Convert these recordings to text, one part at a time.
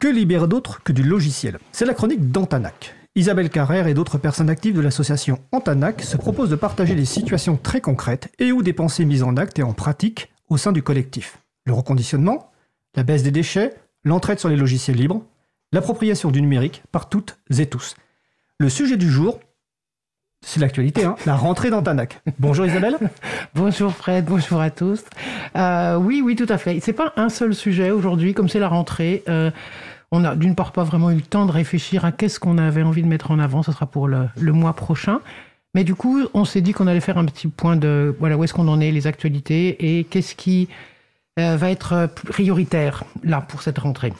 Que libérer d'autre que du logiciel C'est la chronique d'Antanac. Isabelle Carrère et d'autres personnes actives de l'association Antanac se proposent de partager des situations très concrètes et ou des pensées mises en acte et en pratique au sein du collectif. Le reconditionnement, la baisse des déchets, l'entraide sur les logiciels libres, l'appropriation du numérique par toutes et tous. Le sujet du jour, c'est l'actualité, hein la rentrée d'Antanac. Bonjour Isabelle. bonjour Fred, bonjour à tous. Euh, oui, oui, tout à fait. C'est pas un seul sujet aujourd'hui, comme c'est la rentrée. Euh, on n'a d'une part pas vraiment eu le temps de réfléchir à qu'est-ce qu'on avait envie de mettre en avant. Ce sera pour le, mois prochain. Mais du coup, on s'est dit qu'on allait faire un petit point de voilà où est-ce qu'on en est, les actualités et qu'est-ce qui euh, va être prioritaire là pour cette rentrée.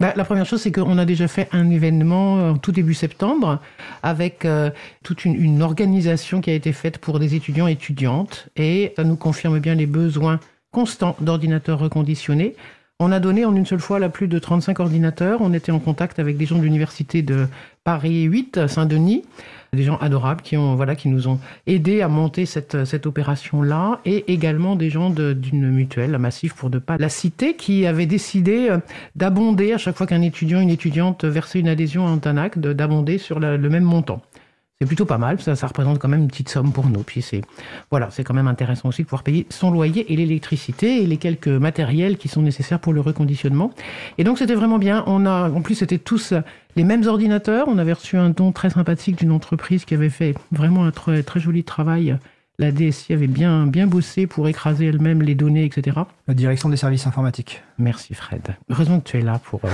Bah, la première chose, c'est qu'on a déjà fait un événement en tout début septembre avec euh, toute une, une, organisation qui a été faite pour des étudiants et étudiantes et ça nous confirme bien les besoins constants d'ordinateurs reconditionnés. On a donné en une seule fois la plus de 35 ordinateurs. On était en contact avec des gens de l'université de Paris 8, Saint-Denis, des gens adorables qui, ont, voilà, qui nous ont aidés à monter cette, cette opération-là, et également des gens d'une mutuelle, la Massif pour ne pas la citer, qui avait décidé euh, d'abonder à chaque fois qu'un étudiant, une étudiante versait une adhésion à Antanac, d'abonder sur le même montant c'est plutôt pas mal. Ça, ça représente quand même une petite somme pour nous. Puis c'est voilà, c'est quand même intéressant aussi de pouvoir payer son loyer et l'électricité et les quelques matériels qui sont nécessaires pour le reconditionnement. Et donc c'était vraiment bien. On a, en plus, c'était tous les mêmes ordinateurs. On avait reçu un don très sympathique d'une entreprise qui avait fait vraiment un très, très joli travail. La DSI avait bien, bien bossé pour écraser elle-même les données, etc. La direction des services informatiques. Merci Fred. Heureusement que tu es là pour. Euh,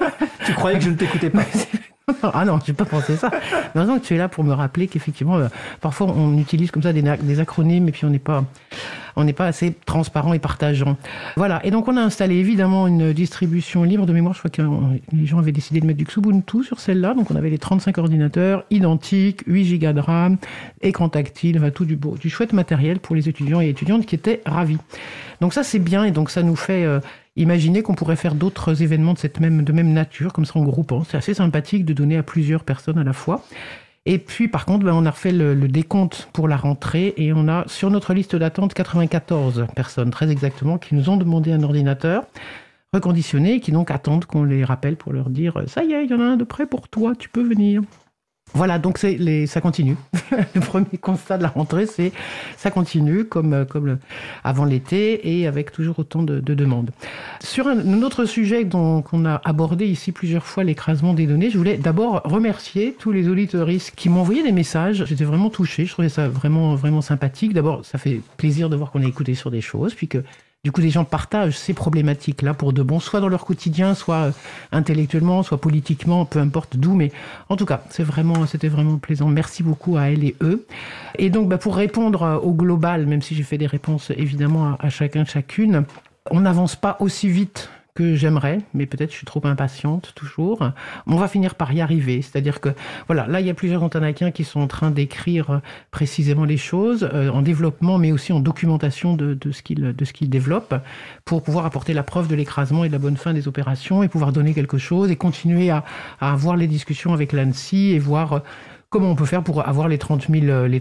tu croyais que je ne t'écoutais pas ah non, je n'ai pas pensé ça. Mais que tu es là pour me rappeler qu'effectivement, euh, parfois on utilise comme ça des, acronymes et puis on n'est pas, on n'est pas assez transparent et partageant. Voilà. Et donc on a installé évidemment une distribution libre de mémoire. Je crois que les gens avaient décidé de mettre du Xubuntu sur celle-là. Donc on avait les 35 ordinateurs identiques, 8 Go de RAM, écran tactile, tout du beau, du chouette matériel pour les étudiants et étudiantes qui étaient ravis. Donc ça c'est bien et donc ça nous fait euh, Imaginez qu'on pourrait faire d'autres événements de cette même, de même nature, comme ça en groupant. C'est assez sympathique de donner à plusieurs personnes à la fois. Et puis, par contre, ben, on a refait le, décompte pour la rentrée et on a sur notre liste d'attente 94 personnes, très exactement, qui nous ont demandé un ordinateur reconditionné et qui donc attendent qu'on les rappelle pour leur dire Ça y est, il y en a un de près pour toi, tu peux venir. Voilà, donc les, ça continue. le premier constat de la rentrée, c'est ça continue comme, comme avant l'été et avec toujours autant de, demandes. Sur un, autre sujet qu'on a abordé ici plusieurs fois, l'écrasement des données, je voulais d'abord remercier tous les auditoristes qui m'ont envoyé des messages. J'étais vraiment touché, je trouvais ça vraiment, vraiment sympathique. D'abord, ça fait plaisir de voir qu'on est écouté sur des choses, puis que du coup, les gens partagent ces problématiques-là pour de bon, soit dans leur quotidien, soit euh, intellectuellement, soit politiquement, peu importe d'où. Mais en tout cas, vraiment, c'était vraiment plaisant. Merci beaucoup à elle et eux. Et donc, bah, pour répondre euh, au global, même si j'ai fait des réponses évidemment à, à chacun, chacune, on n'avance pas aussi vite que j'aimerais, mais peut-être je suis trop impatiente toujours. On va finir par y arriver. C'est-à-dire que, voilà, là, il y a plusieurs antanakiens qui sont en train d'écrire euh, précisément les choses, euh, en développement, mais aussi en documentation de, de ce qu'ils développent, pour pouvoir apporter la preuve de l'écrasement et de la bonne fin des opérations, et pouvoir donner quelque chose, et continuer à, à avoir les discussions avec l'ANSI, et voir euh, comment on peut faire pour avoir les 30 000... Les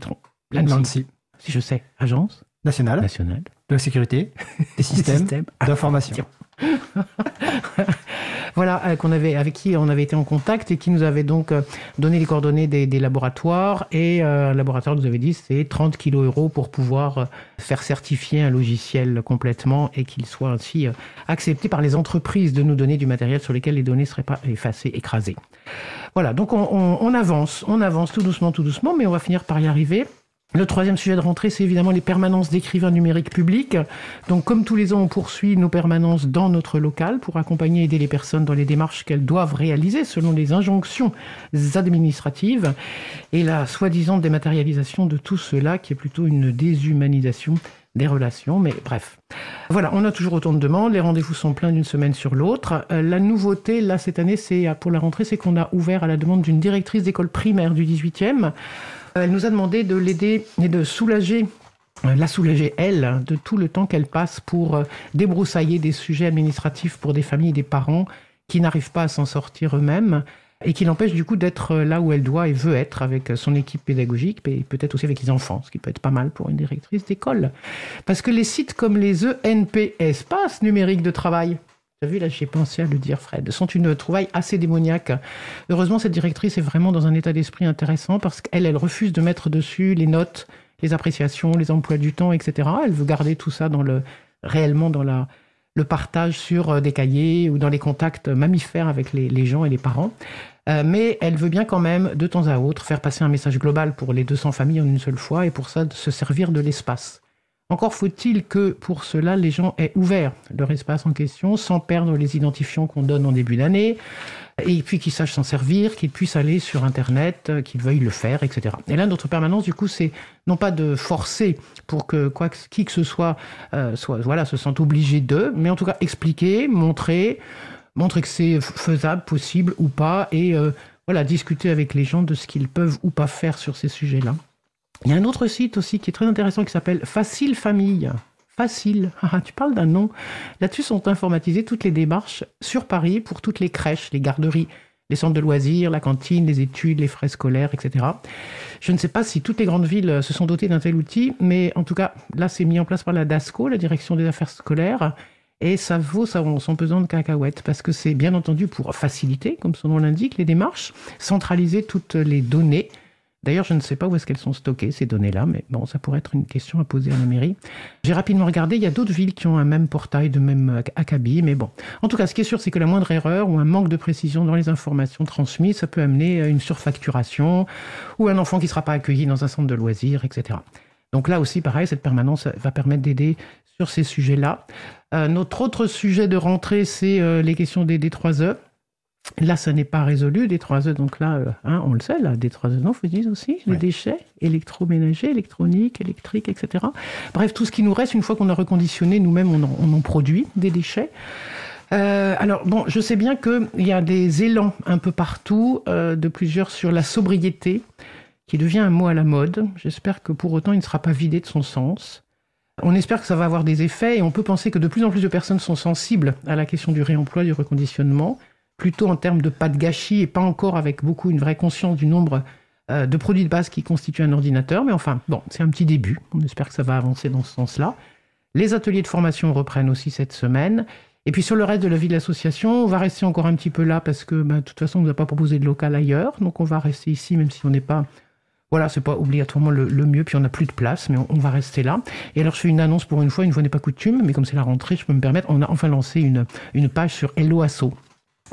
L'ANSI. Si je sais, agence nationale, nationale de la sécurité des systèmes, systèmes d'information. voilà, euh, qu'on avait, avec qui on avait été en contact et qui nous avait donc euh, donné les coordonnées des, laboratoires. Et euh, le laboratoire nous avait dit c'est 30 kg euros pour pouvoir faire certifier un logiciel complètement et qu'il soit ainsi accepté par les entreprises de nous donner du matériel sur lequel les données ne seraient pas effacées, écrasées. Voilà, donc on avance, on avance tout doucement, tout doucement, mais on va finir par y arriver. Le troisième sujet de rentrée, c'est évidemment les permanences d'écrivains numériques publics. Donc, comme tous les ans, on poursuit nos permanences dans notre local pour accompagner et aider les personnes dans les démarches qu'elles doivent réaliser selon les injonctions administratives et la soi-disant dématérialisation de tout cela qui est plutôt une déshumanisation des relations, mais bref. Voilà, on a toujours autant de demandes, les rendez-vous sont pleins d'une semaine sur l'autre. Euh, la nouveauté, là, cette année, c'est pour la rentrée, c'est qu'on a ouvert à la demande d'une directrice d'école primaire du 18e euh, elle nous a demandé de l'aider et de soulager euh, la soulager, elle, de tout le temps qu'elle passe pour euh, débroussailler des sujets administratifs pour des familles et des parents qui n'arrivent pas à s'en sortir eux-mêmes et qui l'empêchent du coup d'être là où elle doit et veut être avec son équipe pédagogique et peut-être aussi avec les enfants, ce qui peut être pas mal pour une directrice d'école. Parce que les sites comme les ENP, espaces numériques de travail, Tu as vu, là, j'ai pensé à le dire, Fred. sont une trouvaille assez démoniaque. Heureusement, cette directrice est vraiment dans un état d'esprit intéressant parce qu'elle, elle refuse de mettre dessus les notes, les appréciations, les emplois du temps, etc. Elle veut garder tout ça dans le, réellement dans le partage sur euh, des cahiers ou dans les contacts mammifères avec les, gens et les parents. Euh, mais elle veut bien quand même, de temps à autre, faire passer un message global pour les 200 familles en une seule fois et pour ça, se servir de l'espace. Encore faut-il que pour cela, les gens aient ouvert leur espace en question sans perdre les identifiants qu'on donne en début d'année, et puis qu'ils sachent s'en servir, qu'ils puissent aller sur Internet, euh, qu'ils veuillent le faire, etc. Et là, notre permanence, du coup, c'est non pas de forcer pour que quoi, qui que ce soit, euh, soit voilà, se sente obligé d'eux, mais en tout cas expliquer, montrer, montrer que c'est faisable, possible ou pas, et euh, voilà, discuter avec les gens de ce qu'ils peuvent ou pas faire sur ces sujets-là. Il y a un autre site aussi qui est très intéressant qui s'appelle Facile Famille. Facile. Ah, tu parles d'un nom. Là-dessus sont informatisées toutes les démarches sur Paris pour toutes les crèches, les garderies, les centres de loisirs, la cantine, les études, les frais scolaires, etc. Je ne sais pas si toutes les grandes villes se sont dotées d'un tel outil, mais en tout cas, là, c'est mis en place par la DASCO, la Direction des Affaires scolaires, et ça vaut son pesant de cacahuètes, parce que c'est bien entendu pour faciliter, comme son nom l'indique, les démarches, centraliser toutes les données D'ailleurs, je ne sais pas où est-ce qu'elles sont stockées, ces données-là, mais bon, ça pourrait être une question à poser à la mairie. J'ai rapidement regardé, il y a d'autres villes qui ont un même portail de même acabit, mais bon. En tout cas, ce qui est sûr, c'est que la moindre erreur ou un manque de précision dans les informations transmises, ça peut amener à une surfacturation ou un enfant qui ne sera pas accueilli dans un centre de loisirs, etc. Donc là aussi, pareil, cette permanence va permettre d'aider sur ces sujets-là. Euh, notre autre sujet de rentrée, c'est euh, les questions des D3E. Là, ça n'est pas résolu, des 3 E. Donc là, euh, hein, on le sait, là, des 3 E, non, faut dire aussi, les déchets électroménagers, électroniques, électriques, etc. Bref, tout ce qui nous reste, une fois qu'on a reconditionné, nous-mêmes, on, en produit des déchets. Euh, alors, bon, je sais bien qu'il y a des élans un peu partout, euh, de plusieurs sur la sobriété, qui devient un mot à la mode. J'espère que pour autant, il ne sera pas vidé de son sens. On espère que ça va avoir des effets et on peut penser que de plus en plus de personnes sont sensibles à la question du réemploi, du reconditionnement plutôt en termes de pas de gâchis et pas encore avec beaucoup une vraie conscience du nombre euh, de produits de base qui constituent un ordinateur. Mais enfin, bon, c'est un petit début. On espère que ça va avancer dans ce sens-là. Les ateliers de formation reprennent aussi cette semaine. Et puis sur le reste de la vie de l'association, on va rester encore un petit peu là parce que bah, de toute façon, on ne nous a pas proposé de local ailleurs. Donc on va rester ici, même si on n'est pas. Voilà, c'est pas obligatoirement le, mieux, puis on n'a plus de place, mais on, va rester là. Et alors je fais une annonce pour une fois, une fois n'est pas coutume, mais comme c'est la rentrée, je peux me permettre, on a enfin lancé une, une page sur Hello Asso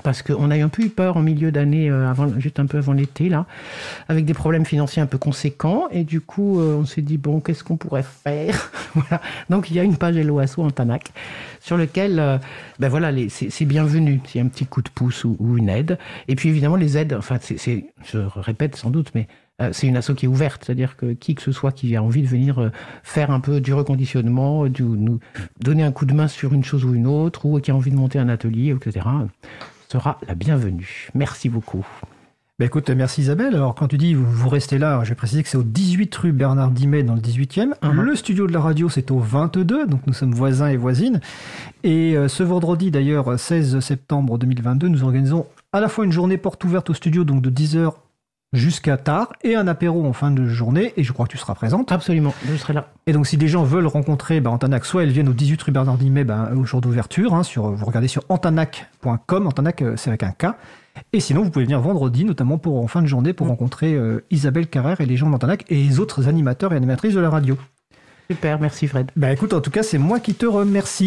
parce qu'on a eu un peu eu peur en milieu d'année, euh, juste un peu avant l'été, là, avec des problèmes financiers un peu conséquents. Et du coup, euh, on s'est dit, bon, qu'est-ce qu'on pourrait faire. Donc, il y a une page LOASO en Tanac, sur lequel, euh, ben voilà, c'est bienvenu s'il y a un petit coup de pouce ou, une aide. Et puis, évidemment, les aides, enfin, c'est, je répète sans doute, mais c'est une asso qui est ouverte, c'est-à-dire que qui que ce soit qui a envie de venir faire un peu du reconditionnement, nous donner un coup de main sur une chose ou une autre, ou qui a envie de monter un atelier, etc., sera la bienvenue. Merci beaucoup. Ben écoute, merci Isabelle. Alors, quand tu dis vous, restez là, je vais préciser que c'est au 18 rue Bernard Dimet dans le 18e. Uh-huh. Le studio de la radio, c'est au 22, donc nous sommes voisins et voisines. Et euh, ce vendredi, d'ailleurs, 16 septembre 2022, nous organisons à la fois une journée porte ouverte au studio, donc de 10h jusqu'à tard et un apéro en fin de journée. Et je crois que tu seras présente. Absolument, je serai là. Et donc, si des gens veulent rencontrer ben, Antanac, soit elles viennent au 18 rue Bernard Dimet ben, au jour d'ouverture. Hein, sur, vous regardez sur antanac.com. Antanac, euh, c'est avec un K. Et sinon, vous pouvez venir vendredi, notamment pour en fin de journée, pour mm. rencontrer euh, Isabelle Carrère et les gens d'Antanac et les autres animateurs et animatrices de la radio. Super, merci Fred. Ben écoute, en tout cas, c'est moi qui te remercie.